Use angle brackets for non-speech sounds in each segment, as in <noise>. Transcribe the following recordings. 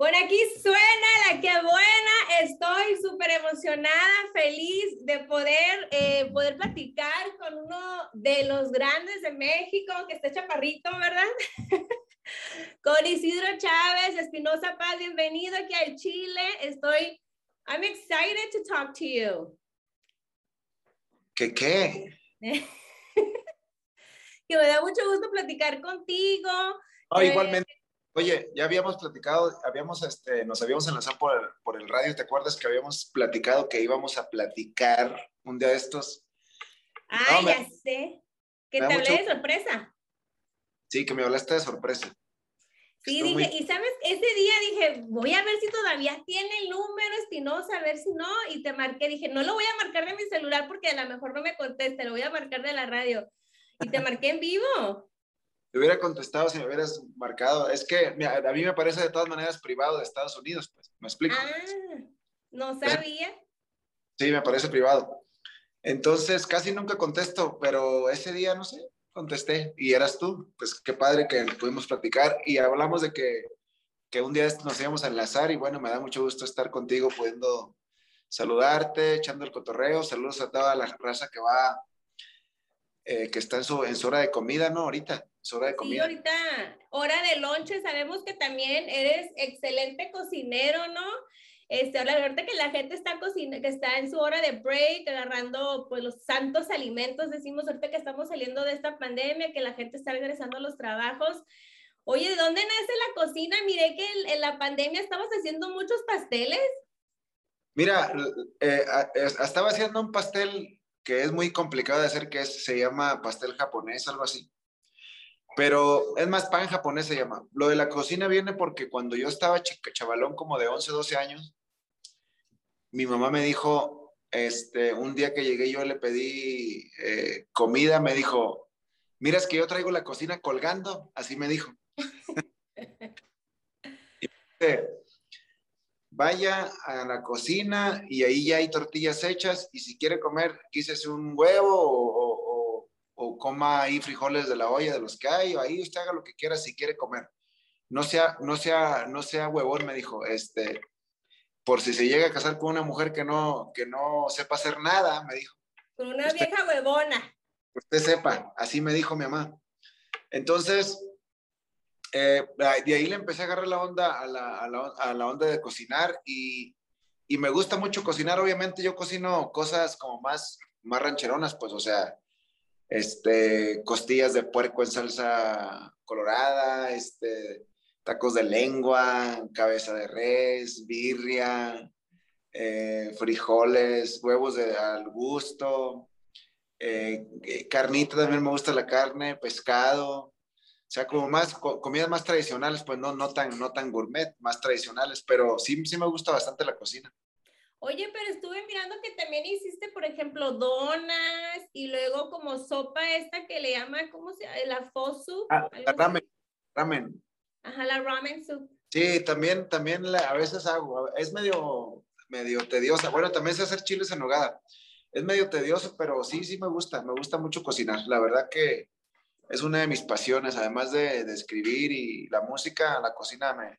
Por aquí suena la que buena. Estoy súper emocionada, feliz de poder, eh, poder platicar con uno de los grandes de México, que está chaparrito, ¿verdad? <laughs> con Isidro Chávez, Espinosa Paz, bienvenido aquí al Chile. Estoy, I'm excited to talk to you. ¿Qué qué? <laughs> que me da mucho gusto platicar contigo. Oh, igualmente. Oye, ya habíamos platicado, habíamos, este, nos habíamos enlazado por el, por el radio, ¿te acuerdas que habíamos platicado que íbamos a platicar un día de estos? Ah, ya sé. Que te hablé de sorpresa. Sí, que me hablaste de sorpresa. Sí, dije, y sabes, ese día dije, voy a ver si todavía tiene el número Espinosa, a ver si no, y te marqué, dije, no lo voy a marcar de mi celular porque a lo mejor no me conteste, lo voy a marcar de la radio. Y te marqué en vivo. Te hubiera contestado si me hubieras marcado. Es que a mí me parece de todas maneras privado de Estados Unidos, pues. ¿Me explico? Ah, no sabía. Sí, me parece privado. Entonces, casi nunca contesto, pero ese día, no sé, contesté y eras tú. Pues qué padre que pudimos platicar y hablamos de que, que un día nos íbamos a enlazar y bueno, me da mucho gusto estar contigo, pudiendo saludarte, echando el cotorreo. Saludos a toda la raza que va, eh, que está en su, en su hora de comida, ¿no? Ahorita hora de comida. Sí, ahorita, hora de lonche, sabemos que también eres excelente cocinero, ¿no? Este, ahora, ahorita que la gente está cocinando, que está en su hora de break, agarrando pues los santos alimentos, decimos ahorita que estamos saliendo de esta pandemia, que la gente está regresando a los trabajos. Oye, ¿de dónde nace la cocina? Miré que en, la pandemia estabas haciendo muchos pasteles. Mira, eh, estaba haciendo un pastel que es muy complicado de hacer, que se llama pastel japonés, algo así. Pero es más, pan japonés se llama. Lo de la cocina viene porque cuando yo estaba chavalón, como de 11, 12 años, mi mamá me dijo, este, un día que llegué yo le pedí eh, comida, me dijo, miras que yo traigo la cocina colgando, así me dijo. <laughs> vaya a la cocina y ahí ya hay tortillas hechas y si quiere comer, quise un huevo o, o coma ahí frijoles de la olla de los que hay, o ahí usted haga lo que quiera si quiere comer. No sea, no sea, no sea huevón, me dijo, este, por si se llega a casar con una mujer que no, que no sepa hacer nada, me dijo. Con una vieja huevona. Usted sepa, así me dijo mi mamá. Entonces, eh, de ahí le empecé a agarrar la onda a la, a la, a la onda de cocinar y, y, me gusta mucho cocinar. Obviamente yo cocino cosas como más, más rancheronas, pues, o sea, este, costillas de puerco en salsa colorada, este, tacos de lengua, cabeza de res, birria, eh, frijoles, huevos de, al gusto, eh, eh, carnita también me gusta la carne, pescado, o sea, como más comidas más tradicionales, pues no, no, tan, no tan gourmet, más tradicionales, pero sí, sí me gusta bastante la cocina. Oye, pero estuve mirando que también hiciste, por ejemplo, donas y luego como sopa esta que le llama, ¿cómo se llama? La fosu. Ah, ramen, ramen. Ajá, la ramen soup. Sí, también, también a veces hago, es medio, medio tediosa. Bueno, también sé hacer chiles en nogada. Es medio tedioso, pero sí, sí me gusta, me gusta mucho cocinar. La verdad que es una de mis pasiones, además de, de escribir y la música, la cocina me,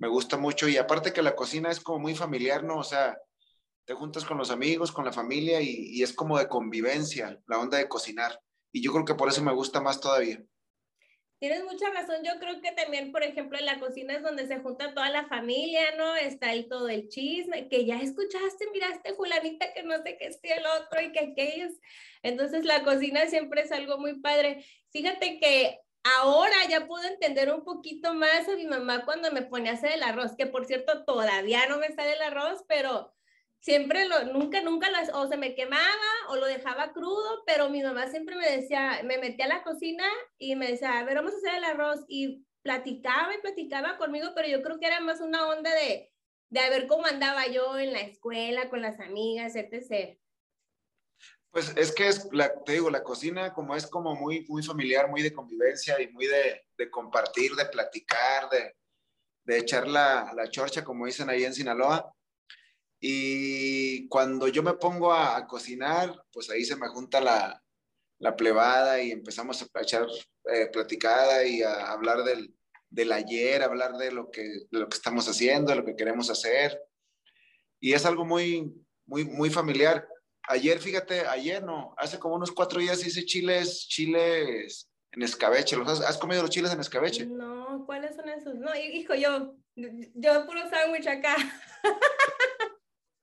me gusta mucho y aparte que la cocina es como muy familiar, ¿no? O sea, te juntas con los amigos, con la familia y, es como de convivencia, la onda de cocinar. Y yo creo que por eso me gusta más todavía. Tienes mucha razón. Yo creo que también, por ejemplo, en la cocina es donde se junta toda la familia, ¿no? Está el todo el chisme, que ya escuchaste, miraste, Julanita, que no sé qué es el otro y que aquellos. Entonces, la cocina siempre es algo muy padre. Fíjate que Ahora ya puedo entender un poquito más a mi mamá cuando me pone a hacer el arroz, que por cierto todavía no me sale el arroz, pero siempre lo, nunca, nunca las, o se me quemaba o lo dejaba crudo, pero mi mamá siempre me decía, me metía a la cocina y me decía, a ver, vamos a hacer el arroz y platicaba y platicaba conmigo, pero yo creo que era más una onda de, de a ver cómo andaba yo en la escuela, con las amigas, etc. Pues es que es, la, te digo, la cocina como es como muy, muy familiar, muy de convivencia y muy de, de compartir, de platicar, de, de echar la, la, chorcha, como dicen ahí en Sinaloa. Y cuando yo me pongo a, cocinar, pues ahí se me junta la, la plebada y empezamos a echar eh, platicada y a hablar del, del ayer, hablar de lo que, lo que estamos haciendo, de lo que queremos hacer. Y es algo muy, muy, muy familiar. Ayer, fíjate, ayer no, hace como unos cuatro días hice chiles, chiles en escabeche. ¿Los has, comido los chiles en escabeche? No, ¿cuáles son esos? No, hijo, yo, yo puro sándwich acá. <laughs>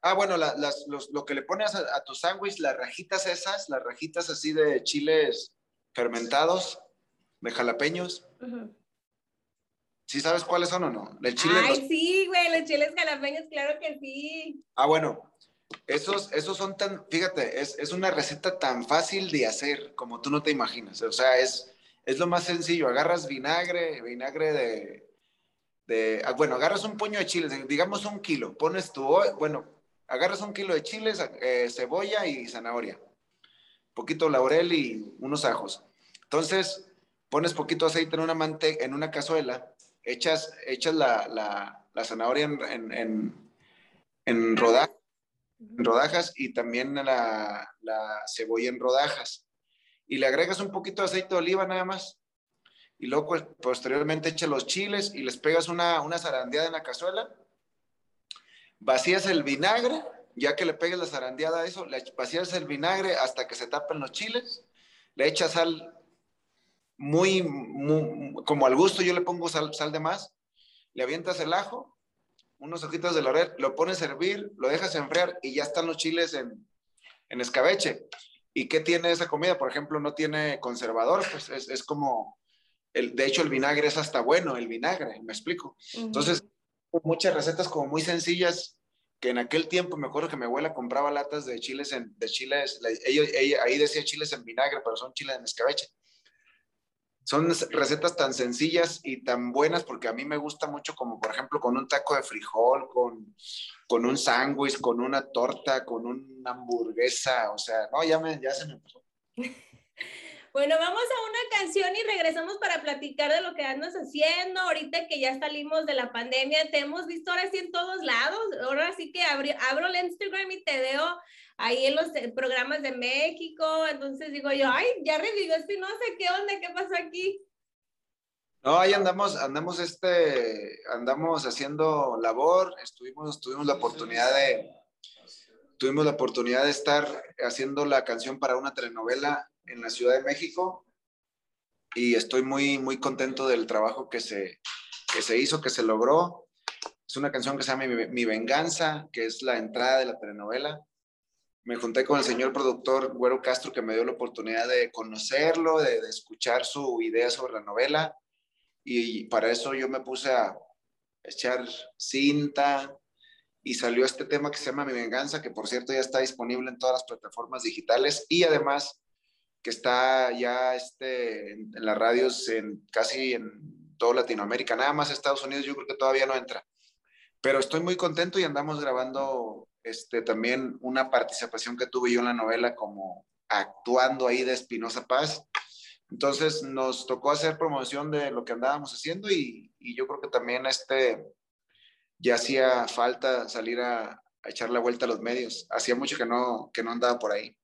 Ah, bueno, las, los, lo que le pones a, tu sándwich, las rajitas esas, las rajitas así de chiles fermentados, de jalapeños. ¿Sí sabes cuáles son o no? El chile Ay, sí, güey, los chiles jalapeños, claro que sí. Ah, bueno, esos, esos son tan, fíjate, es, es, una receta tan fácil de hacer como tú no te imaginas. O sea, es, es lo más sencillo. Agarras vinagre, vinagre de, de ah, bueno, agarras un puño de chiles, digamos un kilo, pones tu, bueno, agarras un kilo de chiles, eh, cebolla y zanahoria, poquito laurel y unos ajos. Entonces, pones poquito aceite en una mante en una cazuela, echas, echas la, la, zanahoria en, en, en, rodajas y también la, la cebolla en rodajas. Y le agregas un poquito de aceite de oliva nada más. Y luego pues, posteriormente echas los chiles y les pegas una, una zarandeada en la cazuela vacías el vinagre, ya que le pegues la zarandeada a eso, le vacías el vinagre hasta que se tapen los chiles, le echas sal muy, como al gusto, yo le pongo sal, sal de más, le avientas el ajo, unos ojitos de laurel, lo pones a hervir, lo dejas enfriar y ya están los chiles en, en escabeche. ¿Y qué tiene esa comida? Por ejemplo, no tiene conservador, pues es, es como, el, de hecho el vinagre es hasta bueno, el vinagre, me explico. Entonces, muchas recetas como muy sencillas que en aquel tiempo me acuerdo que mi abuela compraba latas de chiles en, de chiles, ella, ahí decía chiles en vinagre, pero son chiles en escabeche. Son recetas tan sencillas y tan buenas porque a mí me gusta mucho como por ejemplo con un taco de frijol, con, con un sándwich, con una torta, con una hamburguesa, o sea, no, ya, me, ya se me pasó. <laughs> Bueno, vamos a una canción y regresamos para platicar de lo que andas haciendo. Ahorita que ya salimos de la pandemia, te hemos visto ahora sí en todos lados. Ahora sí que abro el Instagram y te veo ahí en los programas de México. Entonces digo yo, ay, ya revivió no sé ¿qué onda? ¿Qué pasó aquí? No, ahí andamos, andamos este, andamos haciendo labor, estuvimos, tuvimos la oportunidad de, tuvimos la oportunidad de estar haciendo la canción para una telenovela en la Ciudad de México y estoy muy, muy contento del trabajo que se, que se hizo, que se logró. Es una canción que se llama Mi, Venganza, que es la entrada de la telenovela. Me junté con el señor productor Güero Castro, que me dio la oportunidad de conocerlo, de, escuchar su idea sobre la novela. Y para eso yo me puse a echar cinta, y salió este tema que se llama Mi Venganza, que por cierto ya está disponible en todas las plataformas digitales y además que está ya este, en, las radios en casi en toda Latinoamérica, nada más Estados Unidos yo creo que todavía no entra. Pero estoy muy contento y andamos grabando este, también una participación que tuve yo en la novela como actuando ahí de Espinosa Paz. Entonces nos tocó hacer promoción de lo que andábamos haciendo y, yo creo que también este, ya hacía falta salir a, a, echar la vuelta a los medios. Hacía mucho que no, que no andaba por ahí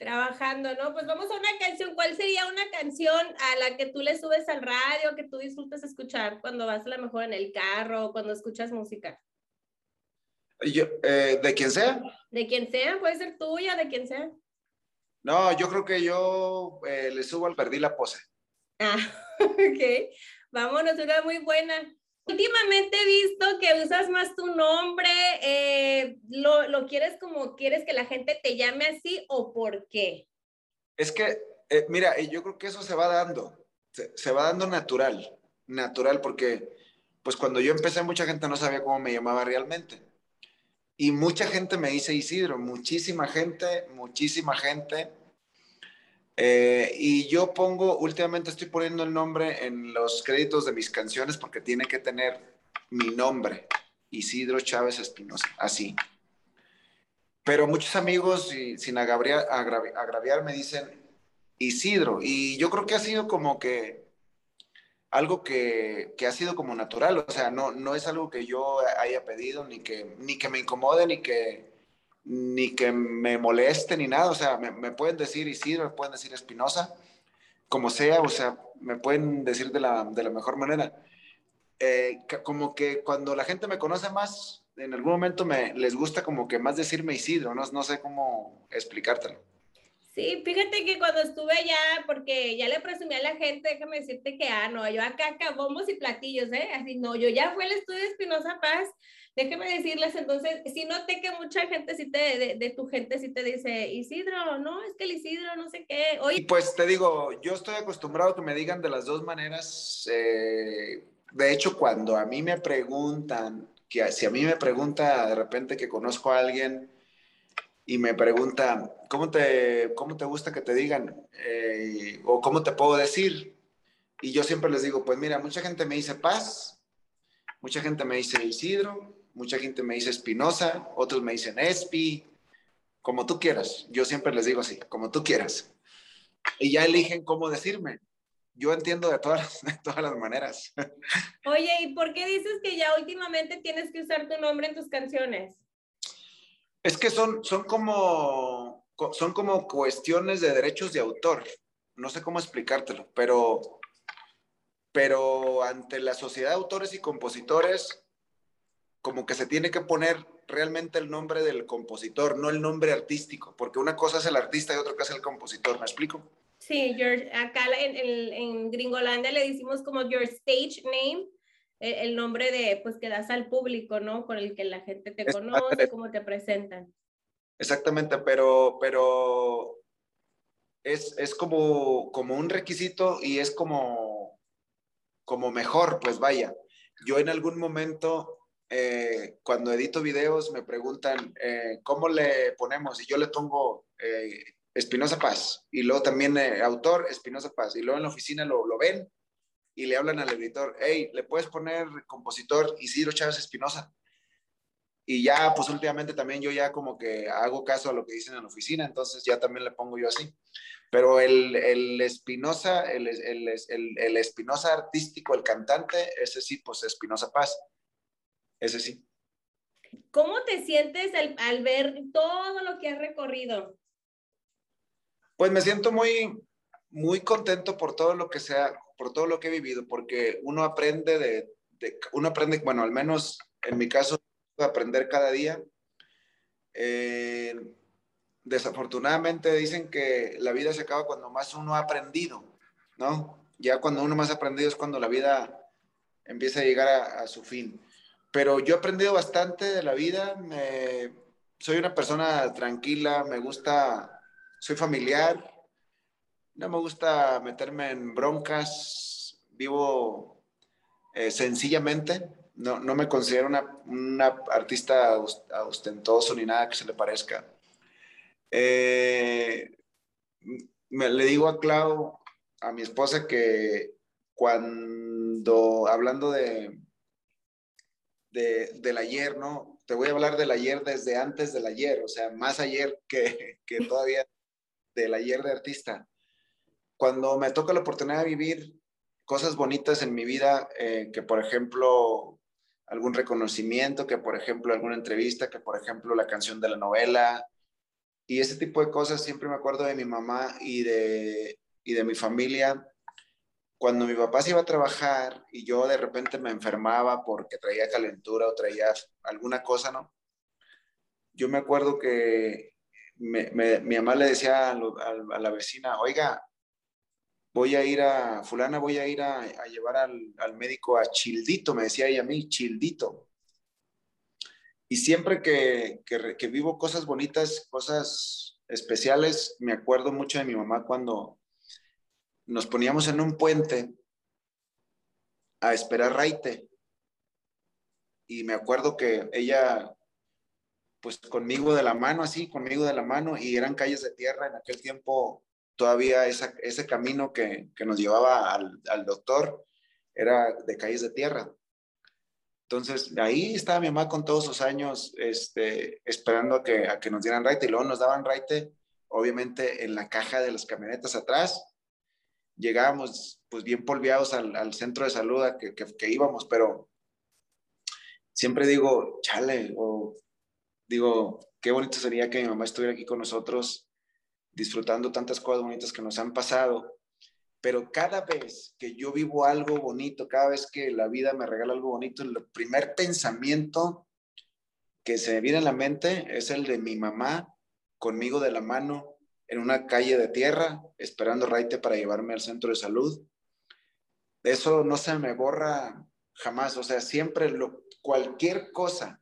trabajando, ¿no? Pues vamos a una canción. ¿Cuál sería una canción a la que tú le subes al radio, que tú disfrutas escuchar cuando vas a lo mejor en el carro o cuando escuchas música? Yo, eh, ¿De quien sea? De quien sea, puede ser tuya, de quien sea. No, yo creo que yo eh, le subo al Perdí la Pose. Ah, <laughs> ok. Vámonos, una muy buena. Últimamente he visto que usas más tu nombre, eh, lo, lo, quieres como quieres que la gente te llame así o por qué? Es que, eh, mira, yo creo que eso se va dando, se, se, va dando natural, natural, porque pues cuando yo empecé mucha gente no sabía cómo me llamaba realmente. Y mucha gente me dice Isidro, muchísima gente, muchísima gente eh, y yo pongo, últimamente estoy poniendo el nombre en los créditos de mis canciones porque tiene que tener mi nombre, Isidro Chávez Espinosa, así. Pero muchos amigos, y sin agraviar, agraviar, me dicen Isidro. Y yo creo que ha sido como que algo que, que, ha sido como natural, o sea, no, no es algo que yo haya pedido, ni que, ni que me incomode, ni que, ni que me moleste ni nada, o sea, me, pueden decir Isidro, me pueden decir Espinosa, como sea, o sea, me pueden decir de la, de la, mejor manera. eh, como que cuando la gente me conoce más, en algún momento me les gusta como que más decirme Isidro, no, no sé cómo explicártelo. Sí, fíjate que cuando estuve allá, porque ya le presumí a la gente, déjame decirte que, ah, no, yo acá, acá, bombos y platillos, ¿eh? Así, no, yo ya fui al estudio de Espinosa Paz, déjame decirles, entonces, sí noté que mucha gente sí te, de, tu gente sí te dice, Isidro, no, es que el Isidro, no sé qué. Oye. Pues te digo, yo estoy acostumbrado a que me digan de las dos maneras. Eh, de hecho, cuando a mí me preguntan, que si a mí me pregunta de repente que conozco a alguien, y me pregunta, ¿cómo te, cómo te gusta que te digan? Eh, ¿O cómo te puedo decir? Y yo siempre les digo, pues mira, mucha gente me dice Paz, mucha gente me dice Isidro, mucha gente me dice Espinosa, otros me dicen Espi, como tú quieras. Yo siempre les digo así, como tú quieras. Y ya eligen cómo decirme. Yo entiendo de todas, <laughs> de todas las maneras. Oye, ¿y por qué dices que ya últimamente tienes que usar tu nombre en tus canciones? Es que son, son, como, son como cuestiones de derechos de autor. No sé cómo explicártelo, pero, pero ante la sociedad de autores y compositores, como que se tiene que poner realmente el nombre del compositor, no el nombre artístico, porque una cosa es el artista y otra cosa es el compositor, ¿me explico? Sí, acá en, Gringolandia le decimos como your stage name, el nombre de, pues, que das al público, ¿no? Con el que la gente te conoce, cómo te presentan. Exactamente, pero, pero es, es como, como un requisito y es como, como mejor, pues vaya. Yo en algún momento, eh, cuando edito videos, me preguntan, eh, ¿cómo le ponemos? Y yo le pongo eh, Espinosa Paz. Y luego también autor Espinosa Paz. Y luego en la oficina lo, lo ven y le hablan al editor, hey, ¿le puedes poner compositor Isidro Chávez Espinosa? Y ya, pues últimamente también yo ya como que hago caso a lo que dicen en la oficina, entonces ya también le pongo yo así. Pero el, el Espinosa, el, el, el, Espinosa artístico, el cantante, ese sí, pues Espinosa Paz. Ese sí. ¿Cómo te sientes al, al ver todo lo que has recorrido? Pues me siento muy, muy contento por todo lo que sea, por todo lo que he vivido, porque uno aprende de, uno aprende, bueno, al menos en mi caso, aprender cada día. Eh, desafortunadamente dicen que la vida se acaba cuando más uno ha aprendido, ¿no? Ya cuando uno más ha aprendido es cuando la vida empieza a llegar a, su fin. Pero yo he aprendido bastante de la vida, soy una persona tranquila, me gusta, soy familiar, no me gusta meterme en broncas, vivo eh, sencillamente, no, no, me considero una, artista ostentoso ni nada que se le parezca. Eh, me, le digo a Clau, a mi esposa, que cuando, hablando de, de, del ayer, ¿no? Te voy a hablar del ayer desde antes del ayer, o sea, más ayer que, que todavía del ayer de artista cuando me toca la oportunidad de vivir cosas bonitas en mi vida, eh, que por ejemplo algún reconocimiento, que por ejemplo alguna entrevista, que por ejemplo la canción de la novela, y ese tipo de cosas, siempre me acuerdo de mi mamá y de, y de mi familia. Cuando mi papá se iba a trabajar y yo de repente me enfermaba porque traía calentura o traía alguna cosa, ¿no? Yo me acuerdo que mi mamá le decía a, a la vecina, oiga, voy a ir a, fulana, voy a ir a, llevar al, médico a Childito, me decía ella a mí, Childito. Y siempre que, que, vivo cosas bonitas, cosas especiales, me acuerdo mucho de mi mamá cuando nos poníamos en un puente a esperar raite. Y me acuerdo que ella, pues conmigo de la mano, así, conmigo de la mano, y eran calles de tierra en aquel tiempo todavía ese camino que, nos llevaba al, doctor era de calles de tierra. Entonces, ahí estaba mi mamá con todos sus años este, esperando a que, a que nos dieran raite y luego nos daban raite, obviamente en la caja de las camionetas atrás. Llegábamos pues bien polveados al, centro de salud a que, que, íbamos, pero siempre digo, chale, o digo, qué bonito sería que mi mamá estuviera aquí con nosotros disfrutando tantas cosas bonitas que nos han pasado. pero cada vez que yo vivo algo bonito, cada vez que la vida me regala algo bonito, el primer pensamiento que se me viene a la mente es el de mi mamá conmigo de la mano en una calle de tierra, esperando raite para llevarme al centro de salud. Eso no se me borra jamás, o sea, siempre lo, cualquier cosa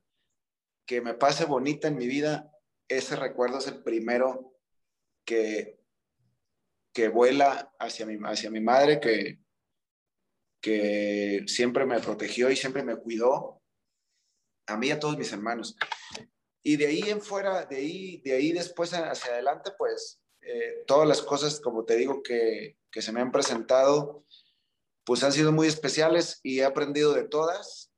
que me pase bonita en mi vida, ese recuerdo es el primero que, que vuela hacia mi, hacia mi madre, que, que siempre me protegió y siempre me cuidó, a mí y a todos mis hermanos. Y de ahí en fuera, de ahí, de ahí después hacia adelante, pues eh, todas las cosas, como te digo, que, que se me han presentado, pues han sido muy especiales y he aprendido de todas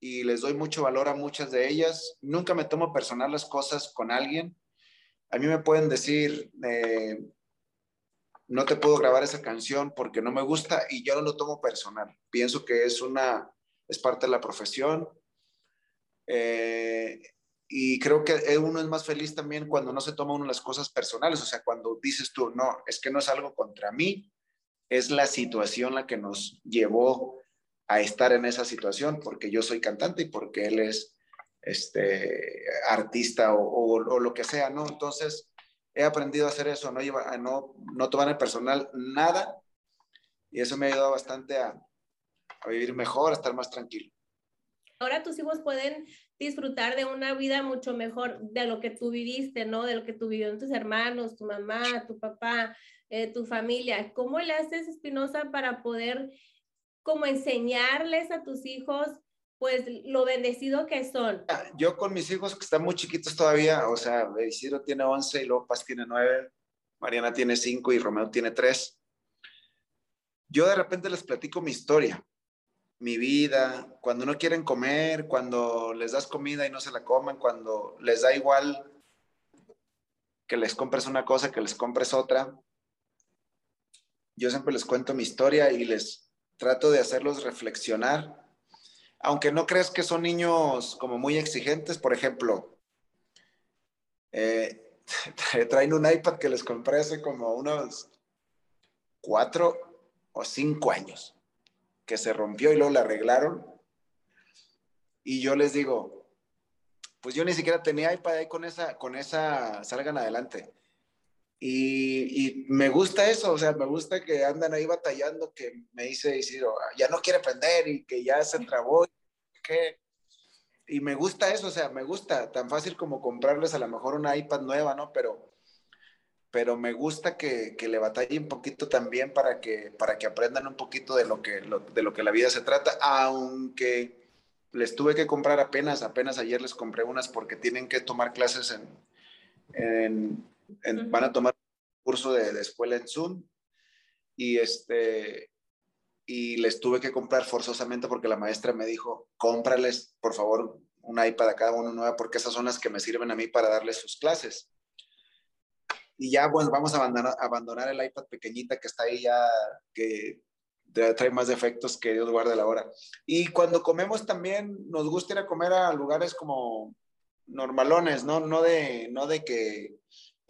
y les doy mucho valor a muchas de ellas. Nunca me tomo personal las cosas con alguien. A mí me pueden decir, eh, no te puedo grabar esa canción porque no me gusta y yo no lo tomo personal. Pienso que es una, es parte de la profesión. Eh, y creo que uno es más feliz también cuando no se toma uno las cosas personales, o sea, cuando dices tú, no, es que no es algo contra mí, es la situación la que nos llevó a estar en esa situación, porque yo soy cantante y porque él es este, artista o, lo que sea, ¿no? Entonces, he aprendido a hacer eso, no, lleva, no, no tomar en personal nada, y eso me ha ayudado bastante a, a vivir mejor, a estar más tranquilo. Ahora tus hijos pueden disfrutar de una vida mucho mejor de lo que tú viviste, ¿no? De lo que tú vivieron tus hermanos, tu mamá, tu papá, eh, tu familia. ¿Cómo le haces, Espinosa, para poder como enseñarles a tus hijos pues lo bendecido que son? Ah, yo con mis hijos que están muy chiquitos todavía, o sea, Isidro tiene 11 y Lopas tiene 9, Mariana tiene 5 y Romeo tiene 3. Yo de repente les platico mi historia, mi vida, cuando no quieren comer, cuando les das comida y no se la comen, cuando les da igual que les compres una cosa, que les compres otra yo siempre les cuento mi historia y les trato de hacerlos reflexionar. Aunque no crees que son niños como muy exigentes, por ejemplo, eh, <laughs> traen un iPad que les compré hace como unos cuatro o cinco años, que se rompió y luego le arreglaron. Y yo les digo, pues yo ni siquiera tenía iPad ahí con esa, con esa, salgan adelante. Y, me gusta eso, o sea, me gusta que andan ahí batallando, que me dice ya no quiere aprender y que ya se trabó. Que... Y me gusta eso, o sea, me gusta, tan fácil como comprarles a lo mejor una iPad nueva, ¿no? Pero, pero me gusta que, que le batalle un poquito también para que, para que aprendan un poquito de lo, que, de lo que la vida se trata, aunque les tuve que comprar apenas, apenas ayer les compré unas porque tienen que tomar clases en, en van a tomar un curso de, de, escuela en Zoom y este y les tuve que comprar forzosamente porque la maestra me dijo, cómprales por favor un iPad a cada uno nueva porque esas son las que me sirven a mí para darles sus clases. Y ya, pues vamos a abandonar, abandonar el iPad pequeñita que está ahí ya, que trae más defectos que Dios guarde la hora. Y cuando comemos también nos gusta ir a comer a lugares como normalones, ¿no? No de, no de que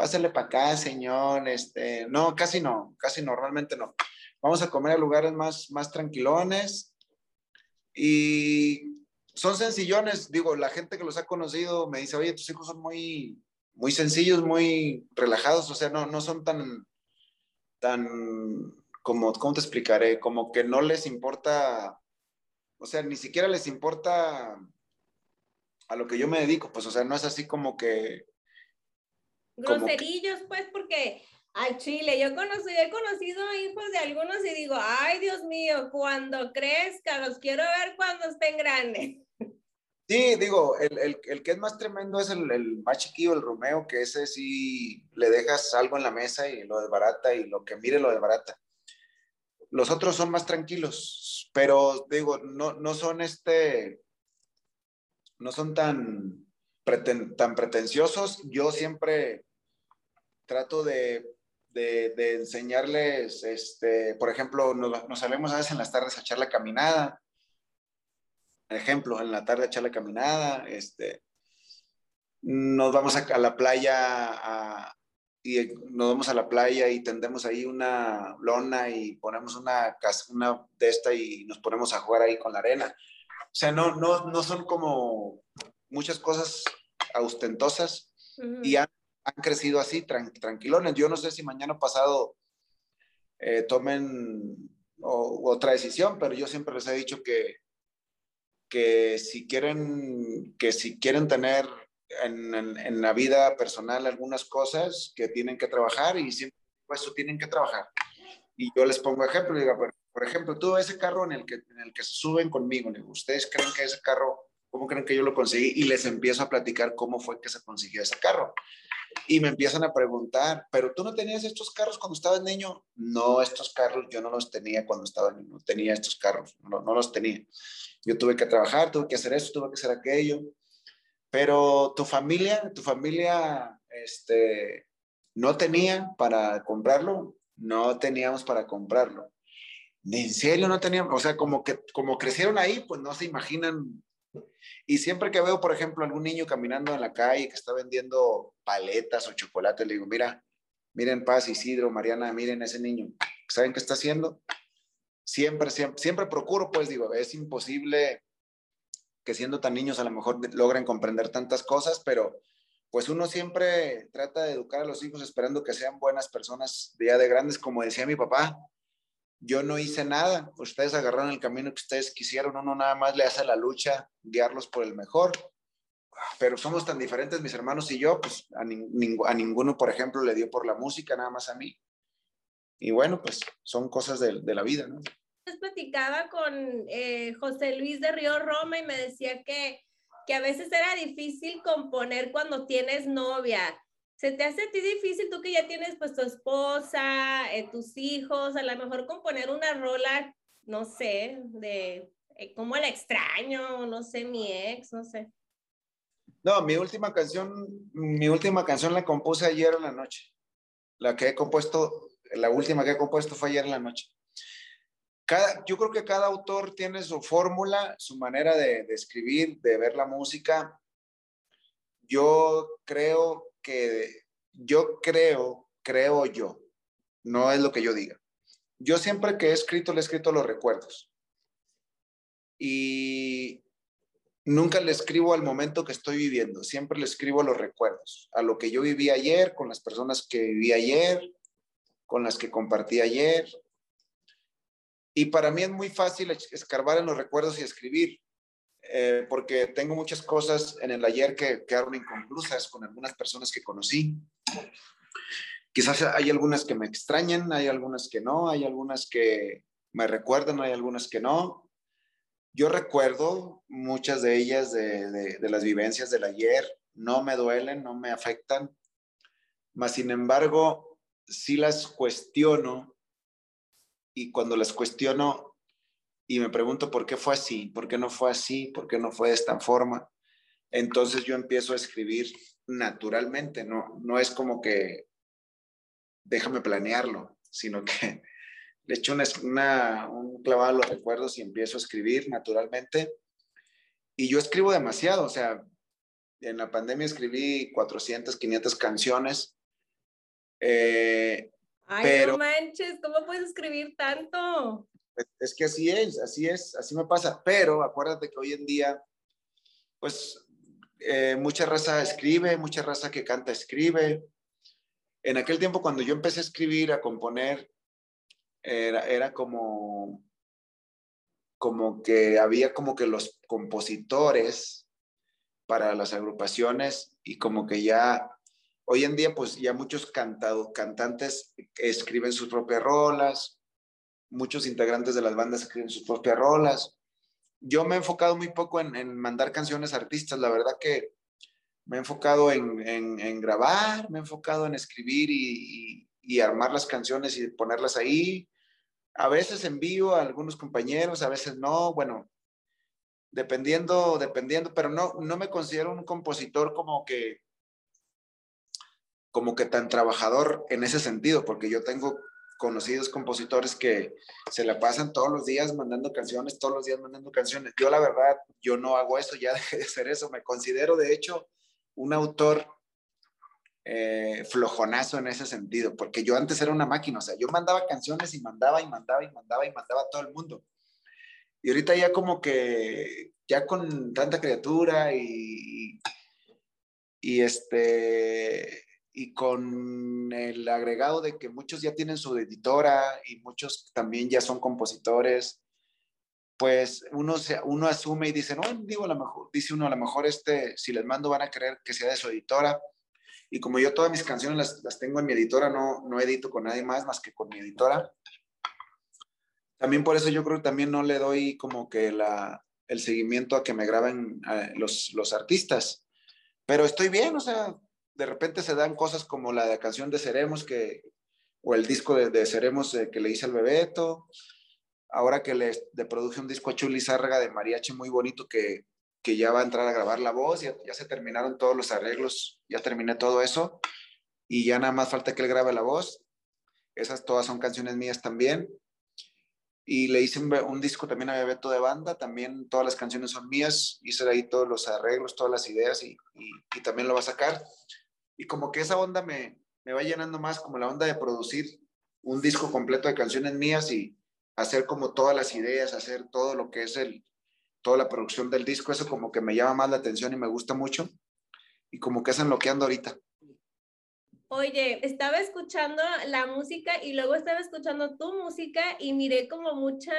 pásale para acá, señor, este, no, casi no, casi normalmente no. Vamos a comer a lugares más, más tranquilones y son sencillones, digo, la gente que los ha conocido me dice, oye, tus hijos son muy, muy sencillos, muy relajados, o sea, no, no son tan, tan, como, ¿cómo te explicaré? Como que no les importa, o sea, ni siquiera les importa a lo que yo me dedico, pues, o sea, no es así como que groserillos, pues, porque, ay, Chile, yo conocí, he conocido hijos de algunos y digo, ay, Dios mío, cuando crezca, los quiero ver cuando estén grandes. Sí, digo, el, el, el que es más tremendo es el, el, más chiquillo, el Romeo, que ese sí le dejas algo en la mesa y lo desbarata y lo que mire lo desbarata. Los otros son más tranquilos, pero digo, no, no son este, no son tan, preten, tan pretenciosos. Yo siempre trato de, de, enseñarles, este, por ejemplo, nos, nos, salimos a veces en las tardes a echar la caminada. Ejemplo, en la tarde a echar la caminada, este, nos vamos a, a la playa a, y nos vamos a la playa y tendemos ahí una lona y ponemos una, una de esta y nos ponemos a jugar ahí con la arena. O sea, no, no, no son como muchas cosas ostentosas y han, han, crecido así, tranquilones. Yo no sé si mañana pasado eh, tomen otra decisión, pero yo siempre les he dicho que, que si quieren, que si quieren tener en, en, la vida personal algunas cosas que tienen que trabajar y siempre eso tienen que trabajar. Y yo les pongo ejemplo, digo, por, ejemplo, tú ese carro en el que, en el que se suben conmigo, digo, ¿ustedes creen que ese carro, cómo creen que yo lo conseguí? Y les empiezo a platicar cómo fue que se consiguió ese carro. Y me empiezan a preguntar, ¿pero tú no tenías estos carros cuando estabas niño? No, estos carros yo no los tenía cuando estaba niño, no tenía estos carros, no, no los tenía. Yo tuve que trabajar, tuve que hacer eso, tuve que hacer aquello. Pero tu familia, tu familia, este, no tenía para comprarlo, no teníamos para comprarlo. ¿En serio no teníamos? O sea, como que como crecieron ahí, pues no se imaginan. Y siempre que veo, por ejemplo, algún niño caminando en la calle que está vendiendo paletas o chocolates, le digo, mira, miren Paz, Isidro, Mariana, miren ese niño. ¿Saben qué está haciendo? Siempre, siempre, siempre procuro, pues digo, es imposible que siendo tan niños a lo mejor logren comprender tantas cosas, pero pues uno siempre trata de educar a los hijos esperando que sean buenas personas día de grandes, como decía mi papá. Yo no hice nada, ustedes agarraron el camino que ustedes quisieron, uno nada más le hace la lucha, guiarlos por el mejor. Pero somos tan diferentes, mis hermanos y yo, pues a, ninguno, por ejemplo, le dio por la música, nada más a mí. Y bueno, pues son cosas de, de la vida, ¿no? platicaba con eh, José Luis de Río Roma y me decía que, que a veces era difícil componer cuando tienes novia. ¿Se te hace a ti difícil tú que ya tienes pues tu esposa, eh, tus hijos, a lo mejor componer una rola, no sé, de eh, como el extraño, no sé, mi ex, no sé? No, mi última canción, mi última canción la compuse ayer en la noche. La que he compuesto, la última que he compuesto fue ayer en la noche yo creo que cada autor tiene su fórmula, su manera de, escribir, de ver la música. Yo creo que, yo creo, creo yo, no es lo que yo diga. Yo siempre que he escrito, le he escrito los recuerdos. Y nunca le escribo al momento que estoy viviendo, siempre le escribo los recuerdos, a lo que yo viví ayer, con las personas que viví ayer, con las que compartí ayer, y para mí es muy fácil escarbar en los recuerdos y escribir, eh, porque tengo muchas cosas en el ayer que quedaron inconclusas con algunas personas que conocí. Quizás hay algunas que me extrañan, hay algunas que no, hay algunas que me recuerdan, hay algunas que no. Yo recuerdo muchas de ellas de, de las vivencias del ayer, no me duelen, no me afectan, mas sin embargo, sí las cuestiono y cuando las cuestiono y me pregunto por qué fue así, por qué no fue así, por qué no fue de esta forma, entonces yo empiezo a escribir naturalmente, no, no es como que déjame planearlo, sino que <laughs> le echo una, un clavado a los recuerdos y empiezo a escribir naturalmente. Y yo escribo demasiado, o sea, en la pandemia escribí 400, 500 canciones. Eh, Ay, pero, no manches, ¿cómo puedes escribir tanto? Es que así es, así es, así me pasa. Pero acuérdate que hoy en día, pues, eh, mucha raza escribe, mucha raza que canta escribe. En aquel tiempo, cuando yo empecé a escribir, a componer, era, era como, como que había como que los compositores para las agrupaciones y como que ya Hoy en día, pues ya muchos cantado, cantantes escriben sus propias rolas, muchos integrantes de las bandas escriben sus propias rolas. Yo me he enfocado muy poco en, mandar canciones a artistas, la verdad que me he enfocado en, grabar, me he enfocado en escribir y, armar las canciones y ponerlas ahí. A veces envío a algunos compañeros, a veces no, bueno, dependiendo, dependiendo, pero no, no me considero un compositor como que como que tan trabajador en ese sentido, porque yo tengo conocidos compositores que se la pasan todos los días mandando canciones, todos los días mandando canciones. Yo la verdad, yo no hago eso, ya <laughs> dejé de hacer eso. Me considero de hecho un autor eh, flojonazo en ese sentido, porque yo antes era una máquina, o sea, yo mandaba canciones y mandaba y mandaba y mandaba y mandaba a todo el mundo. Y ahorita ya como que, ya con tanta criatura y, y este, y con el agregado de que muchos ya tienen su editora y muchos también ya son compositores, pues uno, se, uno asume y dice, no, digo, a lo mejor, dice uno, a lo mejor este, si les mando van a querer que sea de su editora. Y como yo todas mis canciones las, las tengo en mi editora, no, no edito con nadie más más que con mi editora. También por eso yo creo que también no le doy como que la, el seguimiento a que me graben los, los artistas. Pero estoy bien, o sea, de repente se dan cosas como la canción de Seremos que, o el disco de, de Seremos que le hice al Bebeto. Ahora que le, le produje un disco a Chuli Zárraga de mariachi muy bonito que, que ya va a entrar a grabar la voz, ya, ya se terminaron todos los arreglos, ya terminé todo eso y ya nada más falta que él grabe la voz. Esas todas son canciones mías también. Y le hice un, disco también a Bebeto de banda, también todas las canciones son mías, hice ahí todos los arreglos, todas las ideas y, y, y también lo va a sacar y como que esa onda me, me va llenando más como la onda de producir un disco completo de canciones mías y hacer como todas las ideas, hacer todo lo que es el, toda la producción del disco, eso como que me llama más la atención y me gusta mucho y como que es en lo que ando ahorita. Oye, estaba escuchando la música y luego estaba escuchando tu música y miré como mucha,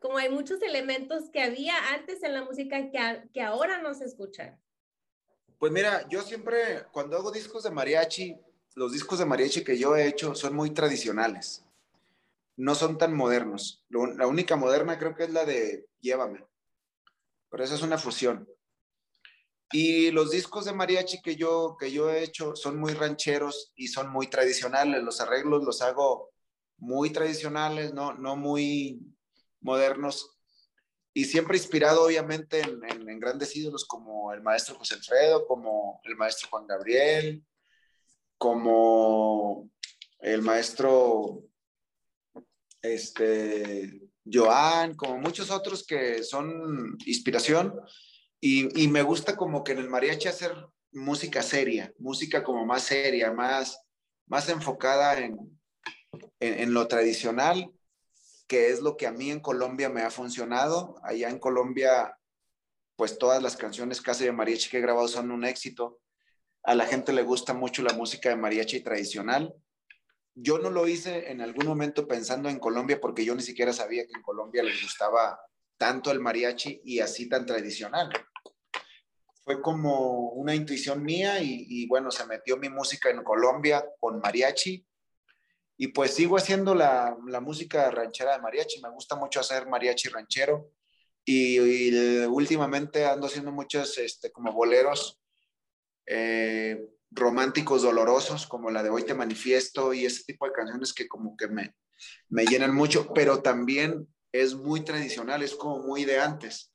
como hay muchos elementos que había antes en la música que, que ahora no se escuchan. Pues mira, yo siempre, cuando hago discos de mariachi, los discos de mariachi que yo he hecho son muy tradicionales. No son tan modernos. La única moderna creo que es la de Llévame. Pero esa es una fusión. Y los discos de mariachi que yo, que yo he hecho son muy rancheros y son muy tradicionales. Los arreglos los hago muy tradicionales, no, no muy modernos y siempre inspirado obviamente en, grandes ídolos como el maestro José Alfredo, como el maestro Juan Gabriel, como el maestro este, Joan, como muchos otros que son inspiración. Y, me gusta como que en el mariachi hacer música seria, música como más seria, más, más enfocada en, en, en lo tradicional que es lo que a mí en Colombia me ha funcionado. Allá en Colombia, pues todas las canciones casi de mariachi que he grabado son un éxito. A la gente le gusta mucho la música de mariachi tradicional. Yo no lo hice en algún momento pensando en Colombia porque yo ni siquiera sabía que en Colombia les gustaba tanto el mariachi y así tan tradicional. Fue como una intuición mía y, y bueno, se metió mi música en Colombia con mariachi y pues sigo haciendo la, la, música ranchera de mariachi. Me gusta mucho hacer mariachi ranchero. Y, y últimamente ando haciendo muchos este, como boleros eh, románticos dolorosos, como la de Hoy Te Manifiesto y ese tipo de canciones que como que me, me llenan mucho, pero también es muy tradicional, es como muy de antes.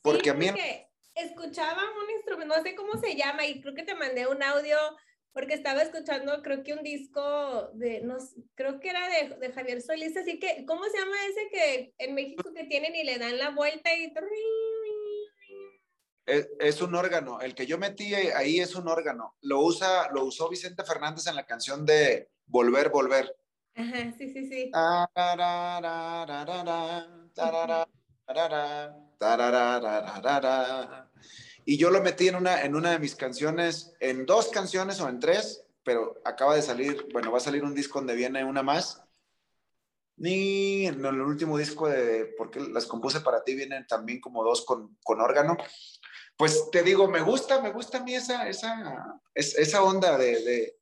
Porque sí, a mí... Escuchaba un instrumento, no sé cómo se llama, y creo que te mandé un audio porque estaba escuchando, creo que un disco de, no, creo que era de, de, Javier Solís, así que, ¿cómo se llama ese que en México que tienen y le dan la vuelta y... Es, es, un órgano, el que yo metí ahí es un órgano. Lo usa, lo usó Vicente Fernández en la canción de Volver, Volver. Ajá, sí, sí, sí. Y yo lo metí en una, en una de mis canciones, en dos canciones o en tres, pero acaba de salir, bueno, va a salir un disco donde viene una más. Ni en el último disco de, porque las compuse para ti, vienen también como dos con, con órgano. Pues te digo, me gusta, me gusta a mí esa, esa, esa onda de, de,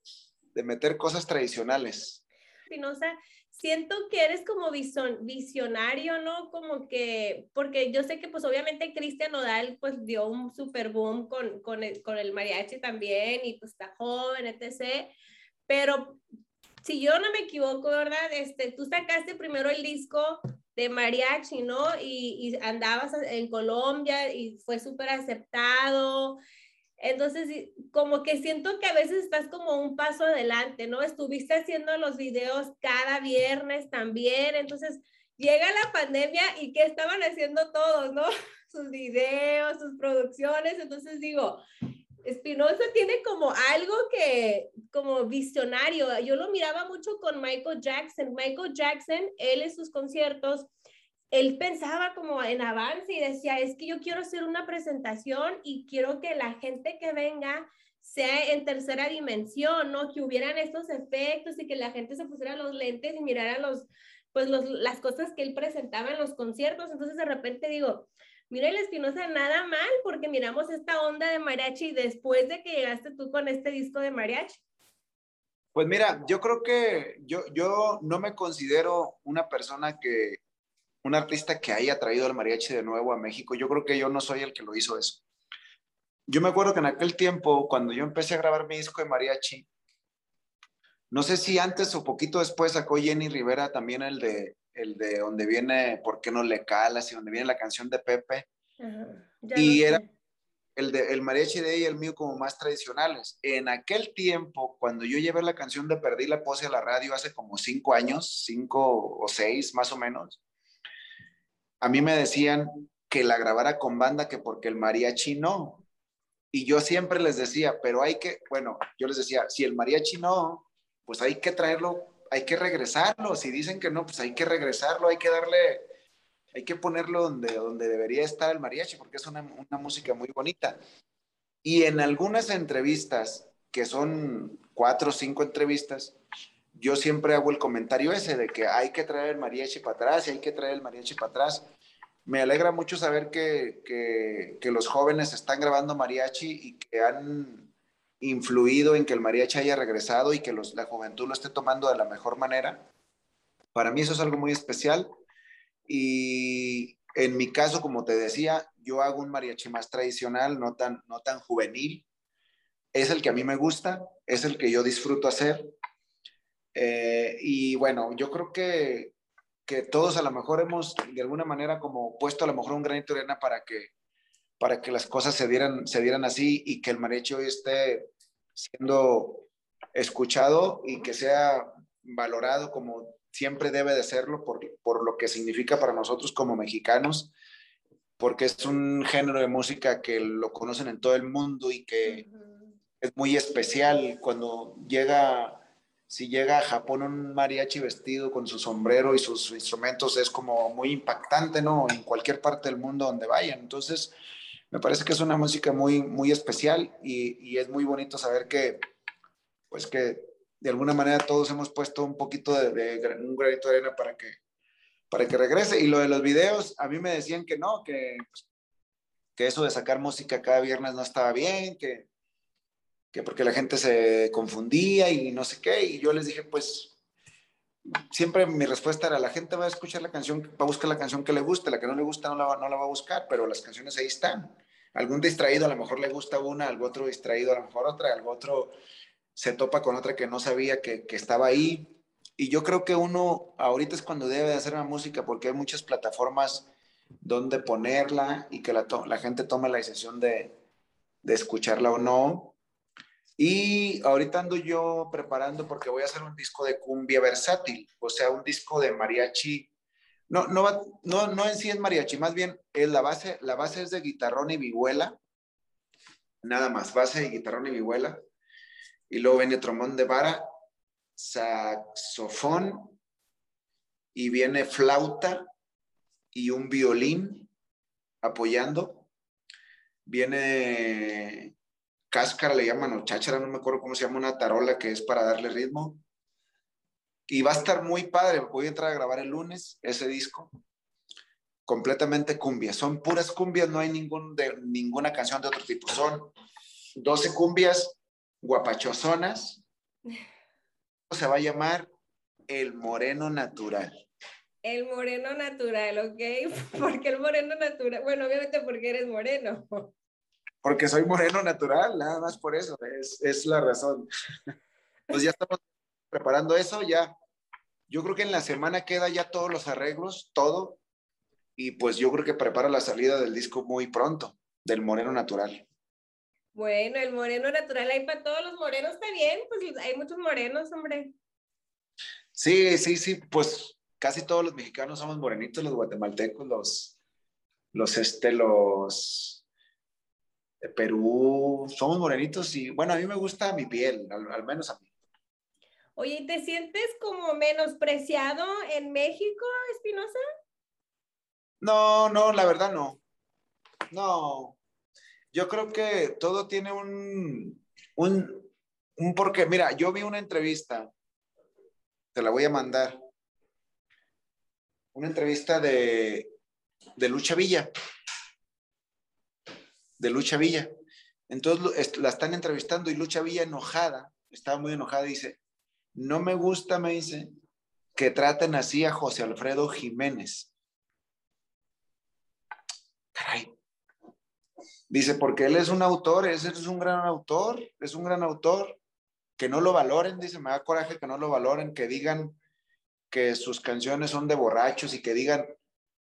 de meter cosas tradicionales. Espinosa, siento que eres como visionario, ¿no? Como que, porque yo sé que pues obviamente Cristian Nodal pues dio un super boom con, con, el, con el mariachi también y pues está joven, etc. Pero si yo no me equivoco, ¿verdad? Este, tú sacaste primero el disco de mariachi, ¿no? Y, y andabas en Colombia y fue súper aceptado. Entonces, como que siento que a veces estás como un paso adelante, ¿no? Estuviste haciendo los videos cada viernes también, entonces llega la pandemia y ¿qué estaban haciendo todos, no? <laughs> Sus videos, sus producciones, entonces digo, Espinosa tiene como algo que, como visionario. Yo lo miraba mucho con Michael Jackson. Michael Jackson, él en sus conciertos, él pensaba como en avance y decía, es que yo quiero hacer una presentación y quiero que la gente que venga sea en tercera dimensión, ¿no? Que hubieran estos efectos y que la gente se pusiera los lentes y mirara los, pues los, las cosas que él presentaba en los conciertos. Entonces de repente digo, mira el Espinosa nada mal porque miramos esta onda de mariachi después de que llegaste tú con este disco de mariachi. Pues mira, yo creo que yo, yo no me considero una persona que, un artista que haya traído el mariachi de nuevo a México. Yo creo que yo no soy el que lo hizo eso. Yo me acuerdo que en aquel tiempo, cuando yo empecé a grabar mi disco de mariachi, no sé si antes o poquito después sacó Jenny Rivera también el de, el de donde viene ¿Por qué no le calas? y donde viene la canción de Pepe. y era el, de, el mariachi de ella y el mío como más tradicionales. En aquel tiempo, cuando yo llevé la canción de Perdí la pose a la radio hace como cinco años, cinco o seis más o menos, a mí me decían que la grabara con banda, que porque el mariachi no. Y yo siempre les decía, pero hay que, bueno, yo les decía, si el mariachi no, pues hay que traerlo, hay que regresarlo. Si dicen que no, pues hay que regresarlo, hay que darle, hay que ponerlo donde, donde debería estar el mariachi, porque es una, una música muy bonita. Y en algunas entrevistas, que son cuatro o cinco entrevistas, yo siempre hago el comentario ese de que hay que traer el mariachi para atrás y hay que traer el mariachi para atrás. Me alegra mucho saber que, que, que los jóvenes están grabando mariachi y que han influido en que el mariachi haya regresado y que los, la juventud lo esté tomando de la mejor manera. Para mí eso es algo muy especial y en mi caso, como te decía, yo hago un mariachi más tradicional, no tan, no tan juvenil. Es el que a mí me gusta, es el que yo disfruto hacer. Eh, y bueno, yo creo que, que todos a lo mejor hemos de alguna manera como puesto a lo mejor un granito de arena para que para que las cosas se dieran, se dieran así y que el mariachi hoy esté siendo escuchado y que sea valorado como siempre debe de serlo por, por lo que significa para nosotros como mexicanos, porque es un género de música que lo conocen en todo el mundo y que es muy especial. Cuando llega, si llega a Japón un mariachi vestido con su sombrero y sus instrumentos, es como muy impactante, ¿no? En cualquier parte del mundo donde vayan. Entonces, me parece que es una música muy, muy especial y, es muy bonito saber que, pues que de alguna manera todos hemos puesto un poquito de, un granito de arena para que, para que regrese. Y lo de los videos, a mí me decían que no, que, pues, que eso de sacar música cada viernes no estaba bien, que, que porque la gente se confundía y no sé qué. Y yo les dije, pues siempre mi respuesta era, la gente va a escuchar la canción, va a buscar la canción que le guste, la que no le gusta no la, va, no la va a buscar, pero las canciones ahí están. Algún distraído a lo mejor le gusta una, algo otro distraído a lo mejor otra, algo otro se topa con otra que no sabía que, estaba ahí. Y yo creo que uno ahorita es cuando debe de hacer la música porque hay muchas plataformas donde ponerla y que la, la gente tome la decisión de, de escucharla o no. Y ahorita ando yo preparando porque voy a hacer un disco de cumbia versátil, o sea, un disco de mariachi. No, no, no, no en sí es mariachi, más bien es la base, la base es de guitarrón y vihuela, nada más, base de guitarrón y vihuela. Y luego viene trombón de vara, saxofón, y viene flauta y un violín apoyando. Viene cáscara le llaman, o cháchara, no me acuerdo cómo se llama, una tarola que es para darle ritmo. Y va a estar muy padre, voy a entrar a grabar el lunes ese disco. Completamente cumbia, son puras cumbias, no hay ningún de, ninguna canción de otro tipo, son 12 cumbias guapachozonas. Se va a llamar El Moreno Natural. El moreno natural, ¿ok? <laughs> porque el moreno natural? Bueno, obviamente porque eres moreno porque soy moreno natural, nada más por eso, es, es la razón. Pues ya estamos preparando eso, ya. Yo creo que en la semana queda ya todos los arreglos, todo, y pues yo creo que prepara la salida del disco muy pronto, del moreno natural. Bueno, el moreno natural ahí para todos los morenos está bien, pues hay muchos morenos, hombre. Sí, sí, sí, pues casi todos los mexicanos somos morenitos, los guatemaltecos, los, los, este, los, de Perú, somos morenitos y bueno, a mí me gusta mi piel, al, menos a mí. Oye, ¿y te sientes como menospreciado en México, Espinosa? No, no, la verdad no. No. Yo creo que todo tiene un, un, un porqué. Mira, yo vi una entrevista, te la voy a mandar, una entrevista de, de Lucha Villa de Lucha Villa. Entonces la están entrevistando y Lucha Villa enojada, estaba muy enojada, dice, no me gusta, me dice, que traten así a José Alfredo Jiménez. Caray. Dice, porque él es un autor, ese es un gran autor, es un gran autor, que no lo valoren, dice, me da coraje que no lo valoren, que digan que sus canciones son de borrachos y que digan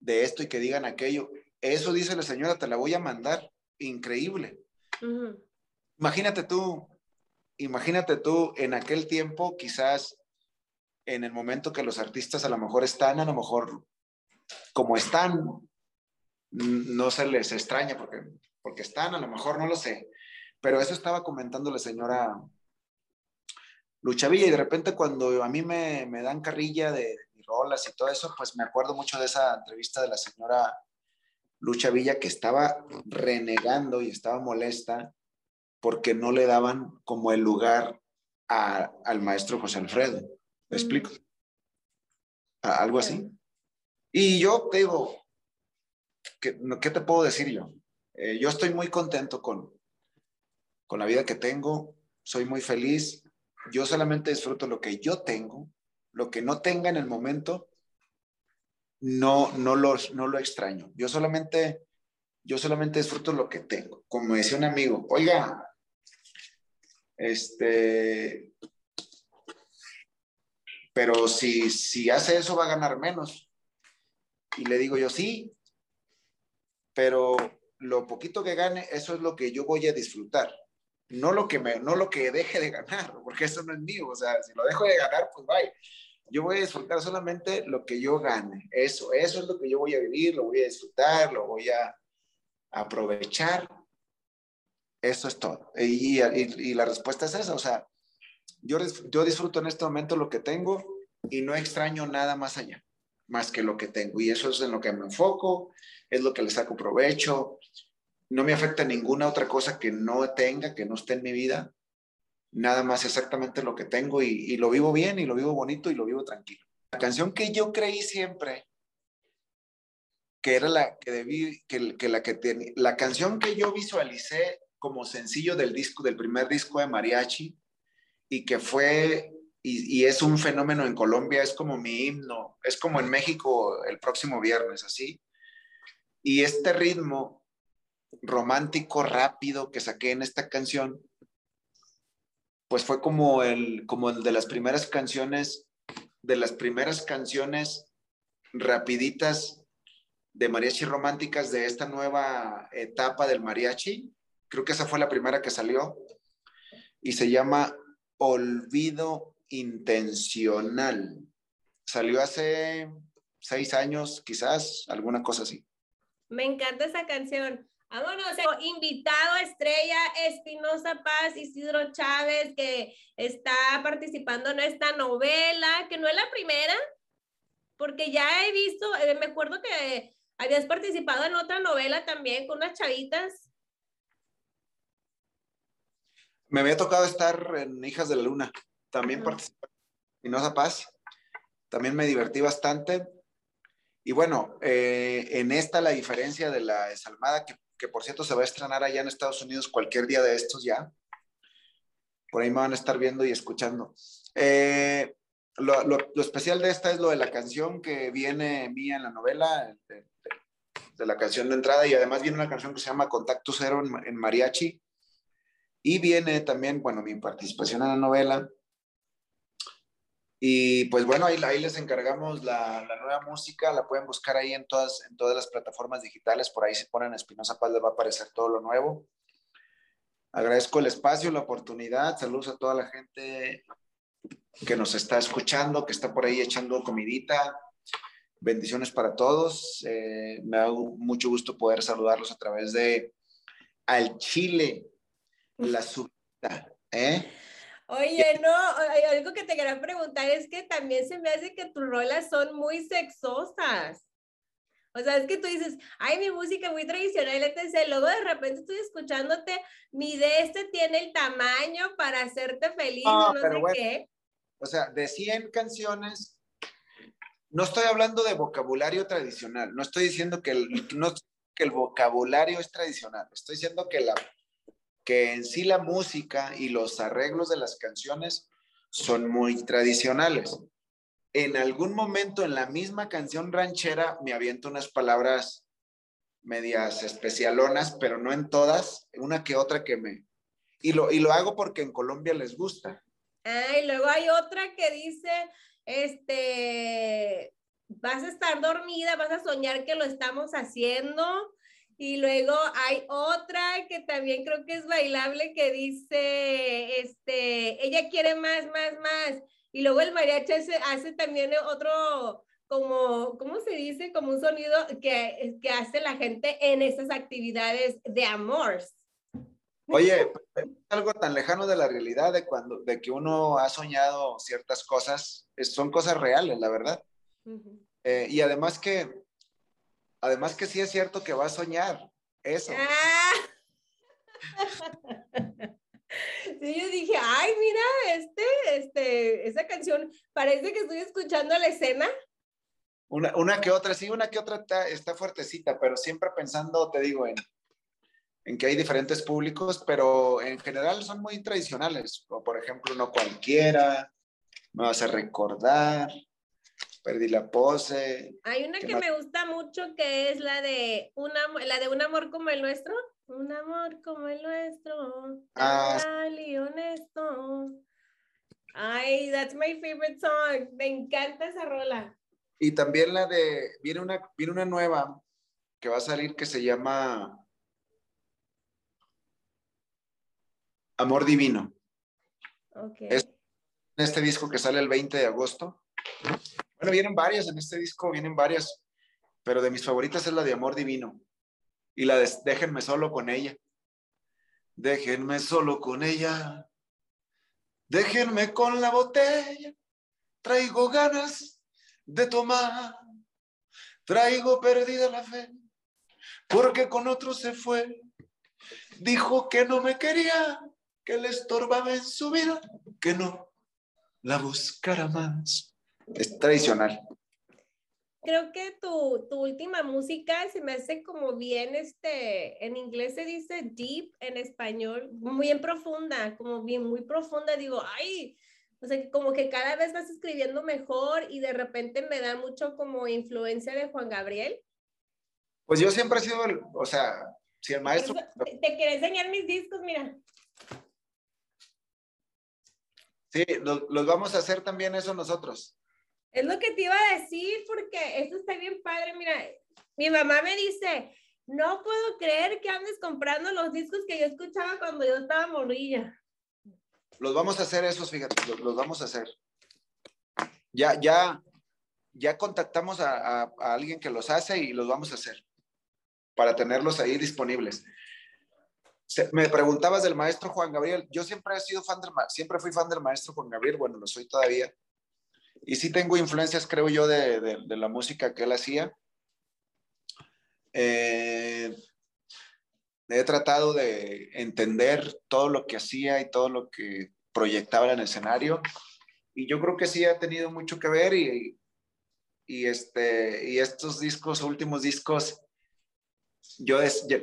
de esto y que digan aquello. Eso dice la señora, te la voy a mandar increíble. Imagínate tú, imagínate tú en aquel tiempo, quizás en el momento que los artistas a lo mejor están, a lo mejor como están, no se les extraña porque, porque están, a lo mejor no lo sé. Pero eso estaba comentando la señora Luchavilla y de repente cuando a mí me, me dan carrilla de, de rolas y todo eso, pues me acuerdo mucho de esa entrevista de la señora Lucha Villa que estaba renegando y estaba molesta porque no le daban como el lugar al maestro José Alfredo. ¿Me explico? Algo así. Y yo te digo, ¿qué, ¿qué te puedo decir yo? Eh, yo estoy muy contento con, con la vida que tengo, soy muy feliz, yo solamente disfruto lo que yo tengo, lo que no tenga en el momento, no, no, los, no lo extraño. Yo solamente, yo solamente disfruto lo que tengo. Como decía un amigo, oiga, este, pero si, si hace eso va a ganar menos. Y le digo yo, sí, pero lo poquito que gane, eso es lo que yo voy a disfrutar. No lo que, me, no lo que deje de ganar, porque eso no es mío. O sea, si lo dejo de ganar, pues vaya yo voy a disfrutar solamente lo que yo gane. Eso, eso es lo que yo voy a vivir, lo voy a disfrutar, lo voy a aprovechar. Eso es todo. Y, la respuesta es esa, o sea, yo, yo disfruto en este momento lo que tengo y no extraño nada más allá, más que lo que tengo. Y eso es en lo que me enfoco, es lo que le saco provecho. No me afecta ninguna otra cosa que no tenga, que no esté en mi vida nada más exactamente lo que tengo y, lo vivo bien y lo vivo bonito y lo vivo tranquilo. La canción que yo creí siempre que era la que debí, que, la que tenía, la canción que yo visualicé como sencillo del disco, del primer disco de Mariachi y que fue y, y, es un fenómeno en Colombia, es como mi himno, es como en México el próximo viernes, así. Y este ritmo romántico, rápido que saqué en esta canción, pues fue como el, como el de las primeras canciones, de las primeras canciones rapiditas de mariachi románticas de esta nueva etapa del mariachi. Creo que esa fue la primera que salió y se llama Olvido Intencional. Salió hace seis años, quizás, alguna cosa así. Me encanta esa canción. Vámonos, invitado estrella Espinosa Paz, Isidro Chávez, que está participando en esta novela, que no es la primera, porque ya he visto, eh, me acuerdo que habías participado en otra novela también con unas chavitas. Me había tocado estar en Hijas de la Luna, también participé en Espinosa Paz, también me divertí bastante. Y bueno, eh, en esta la diferencia de la desalmada, que que por cierto se va a estrenar allá en Estados Unidos cualquier día de estos ya. Por ahí me van a estar viendo y escuchando. Eh, lo, especial de esta es lo de la canción que viene mía en la novela, de, la canción de entrada, y además viene una canción que se llama Contacto Cero en mariachi. Y viene también, bueno, mi participación en la novela, y pues bueno, ahí, ahí les encargamos la, la, nueva música, la pueden buscar ahí en todas, en todas las plataformas digitales, por ahí se ponen Espinosa Paz, les va a aparecer todo lo nuevo. Agradezco el espacio, la oportunidad, saludos a toda la gente que nos está escuchando, que está por ahí echando comidita. Bendiciones para todos. Eh, me da mucho gusto poder saludarlos a través de al chile, la subida, ¿eh? Oye, no, algo que te quería preguntar es que también se me hace que tus rolas son muy sexosas. O sea, es que tú dices, ay, mi música muy tradicional, etc. Luego de repente estoy escuchándote, mi de este tiene el tamaño para hacerte feliz, no, sé qué. O sea, de 100 canciones, no estoy hablando de vocabulario tradicional, no estoy diciendo que el, no, que el vocabulario es tradicional, estoy diciendo que, la, que en sí la música y los arreglos de las canciones son muy tradicionales en algún momento en la misma canción ranchera me aviento unas palabras medias especialonas, pero no en todas, una que otra que me... Y lo, y lo hago porque en Colombia les gusta. Ah, luego hay otra que dice, este, vas a estar dormida, vas a soñar que lo estamos haciendo. Y luego hay otra que también creo que es bailable que dice, este, ella quiere más, más, más. Y luego el mariachi hace, también otro, como, ¿cómo se dice? Como un sonido que, que hace la gente en esas actividades de amor. Oye, algo tan lejano de la realidad de cuando, de que uno ha soñado ciertas cosas, son cosas reales, la verdad. Eh, y además que, además que sí es cierto que va a soñar eso. Ah. <laughs> Sí, yo dije, ay, mira, este, este, esa canción, parece que estoy escuchando la escena. Una, una que otra, sí, una que otra está, está fuertecita, pero siempre pensando, te digo, en, en que hay diferentes públicos, pero en general son muy tradicionales. O por ejemplo, no cualquiera, me vas a recordar, perdí la pose. Hay una que me gusta mucho que es la de, una, la de un amor como el nuestro. Un amor como el nuestro, ah. y honesto. Ay, that's my favorite song. Me encanta esa rola. Y también la de, viene una, viene una nueva que va a salir que se llama Amor Divino. Okay. Es en este disco que sale el 20 de agosto. Bueno, vienen varias en este disco, vienen varias, pero de mis favoritas es la de Amor Divino y la de déjenme solo con ella. Déjenme solo con ella. Déjenme con la botella. Traigo ganas de tomar. Traigo perdida la fe. Porque con otro se fue. Dijo que no me quería, que le estorbaba en su vida, que no la buscara más. Es tradicional creo que tu, tu, última música se me hace como bien, este, en inglés se dice deep, en español, muy en profunda, como bien, muy profunda. Digo, ay, o sea, como que cada vez vas escribiendo mejor y de repente me da mucho como influencia de Juan Gabriel. Pues yo siempre he sido, o sea, si el maestro... Te quiero enseñar mis discos, mira. Sí, los vamos a hacer también eso nosotros. Es lo que te iba a decir, porque esto está bien padre. Mira, mi mamá me dice, no puedo creer que andes comprando los discos que yo escuchaba cuando yo estaba morrilla. Los vamos a hacer esos, fíjate, los, vamos a hacer. Ya, ya, ya contactamos a, alguien que los hace y los vamos a hacer para tenerlos ahí disponibles. me preguntabas del maestro Juan Gabriel. Yo siempre he sido fan del, siempre fui fan del maestro Juan Gabriel. Bueno, lo soy todavía y sí tengo influencias, creo yo, de, la música que él hacía. Eh, he tratado de entender todo lo que hacía y todo lo que proyectaba en el escenario. Y yo creo que sí ha tenido mucho que ver y, este, y estos discos, últimos discos, yo,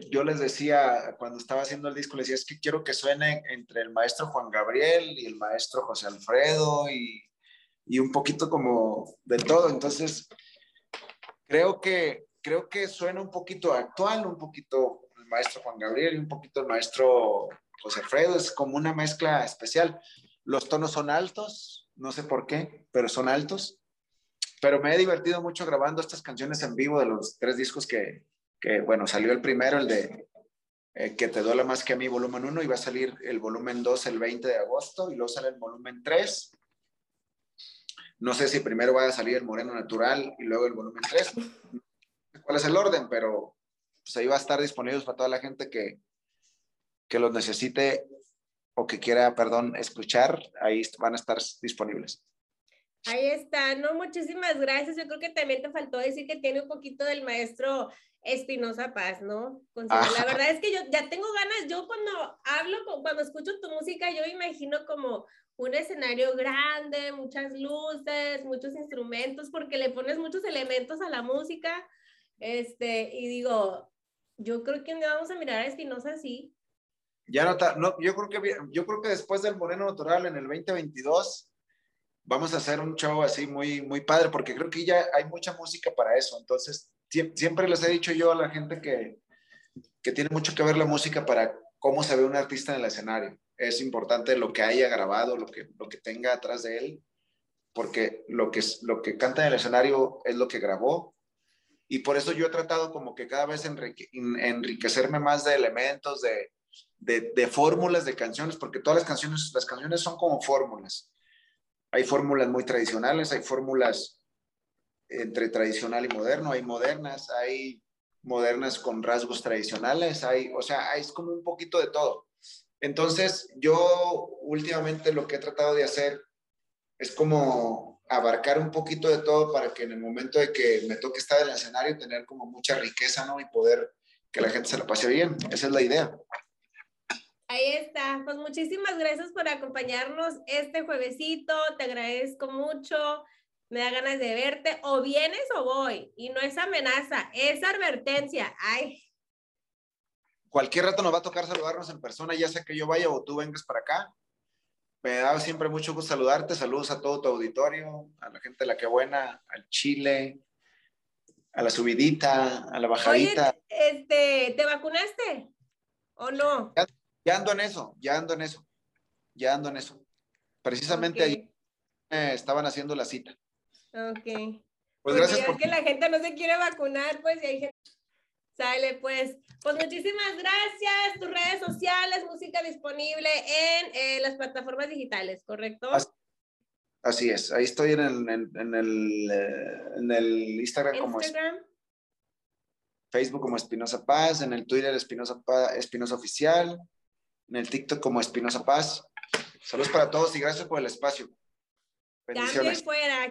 yo les decía, cuando estaba haciendo el disco, les decía, es que quiero que suene entre el maestro Juan Gabriel y el maestro José Alfredo y, y un poquito como de todo. Entonces, creo que, creo que suena un poquito actual, un poquito el maestro Juan Gabriel y un poquito el maestro José Alfredo. Es como una mezcla especial. Los tonos son altos, no sé por qué, pero son altos. Pero me he divertido mucho grabando estas canciones en vivo de los tres discos que, que bueno, salió el primero, el de eh, Que te duele más que a mí, volumen 1, y va a salir el volumen 2 el 20 de agosto, y luego sale el volumen 3 no sé si primero va a salir el Moreno Natural y luego el volumen 3. ¿Cuál es el orden? Pero pues ahí va a estar disponible para toda la gente que, que los necesite o que quiera, perdón, escuchar, ahí van a estar disponibles. Ahí está, no, muchísimas gracias. Yo creo que también te faltó decir que tiene un poquito del maestro Espinosa Paz, ¿no? La verdad es que yo ya tengo ganas, yo cuando hablo, cuando escucho tu música, yo imagino como un escenario grande, muchas luces, muchos instrumentos, porque le pones muchos elementos a la música, este, y digo, yo creo que vamos a mirar a Espinosa así. Ya no, no, yo creo que yo creo que después del Moreno Natural en el 2022 vamos a hacer un show así muy muy padre porque creo que ya hay mucha música para eso. Entonces, siempre les he dicho yo a la gente que que tiene mucho que ver la música para cómo se ve un artista en el escenario. Es importante lo que haya grabado, lo que lo que tenga atrás de él, porque lo que lo que canta en el escenario es lo que grabó. Y por eso yo he tratado como que cada vez enriquecerme más de elementos, de, de, fórmulas de canciones, porque todas las canciones, las canciones son como fórmulas. Hay fórmulas muy tradicionales, hay fórmulas entre tradicional y moderno, hay modernas, hay modernas con rasgos tradicionales, hay, o sea, es como un poquito de todo. Entonces, yo últimamente lo que he tratado de hacer es como abarcar un poquito de todo para que en el momento de que me toque estar en el escenario tener como mucha riqueza, ¿no? Y poder que la gente se la pase bien. Esa es la idea. Ahí está. Pues muchísimas gracias por acompañarnos este juevesito. Te agradezco mucho. Me da ganas de verte. O vienes o voy. Y no es amenaza, es advertencia. Ay. Cualquier rato nos va a tocar saludarnos en persona, ya sea que yo vaya o tú vengas para acá. Me da siempre mucho gusto saludarte. Saludos a todo tu auditorio, a la gente de la que buena, al Chile, a la subidita, a la bajadita. este, ¿te vacunaste o no? Ya ando en eso, ya ando en eso, ya ando en eso. Precisamente ahí estaban haciendo la cita. Ok. Pues gracias. Por... que la gente no se quiere vacunar, pues, y hay gente. Sale, pues. Pues muchísimas gracias. Tus redes sociales, música disponible en eh, las plataformas digitales, ¿correcto? Así, es. Ahí estoy en el, en, el, eh, en el Instagram, Instagram. como Facebook como Espinosa Paz, en el Twitter Espinosa, Espinosa Oficial, en el TikTok como Espinosa Paz. Saludos para todos y gracias por el espacio. Bendiciones. fuera.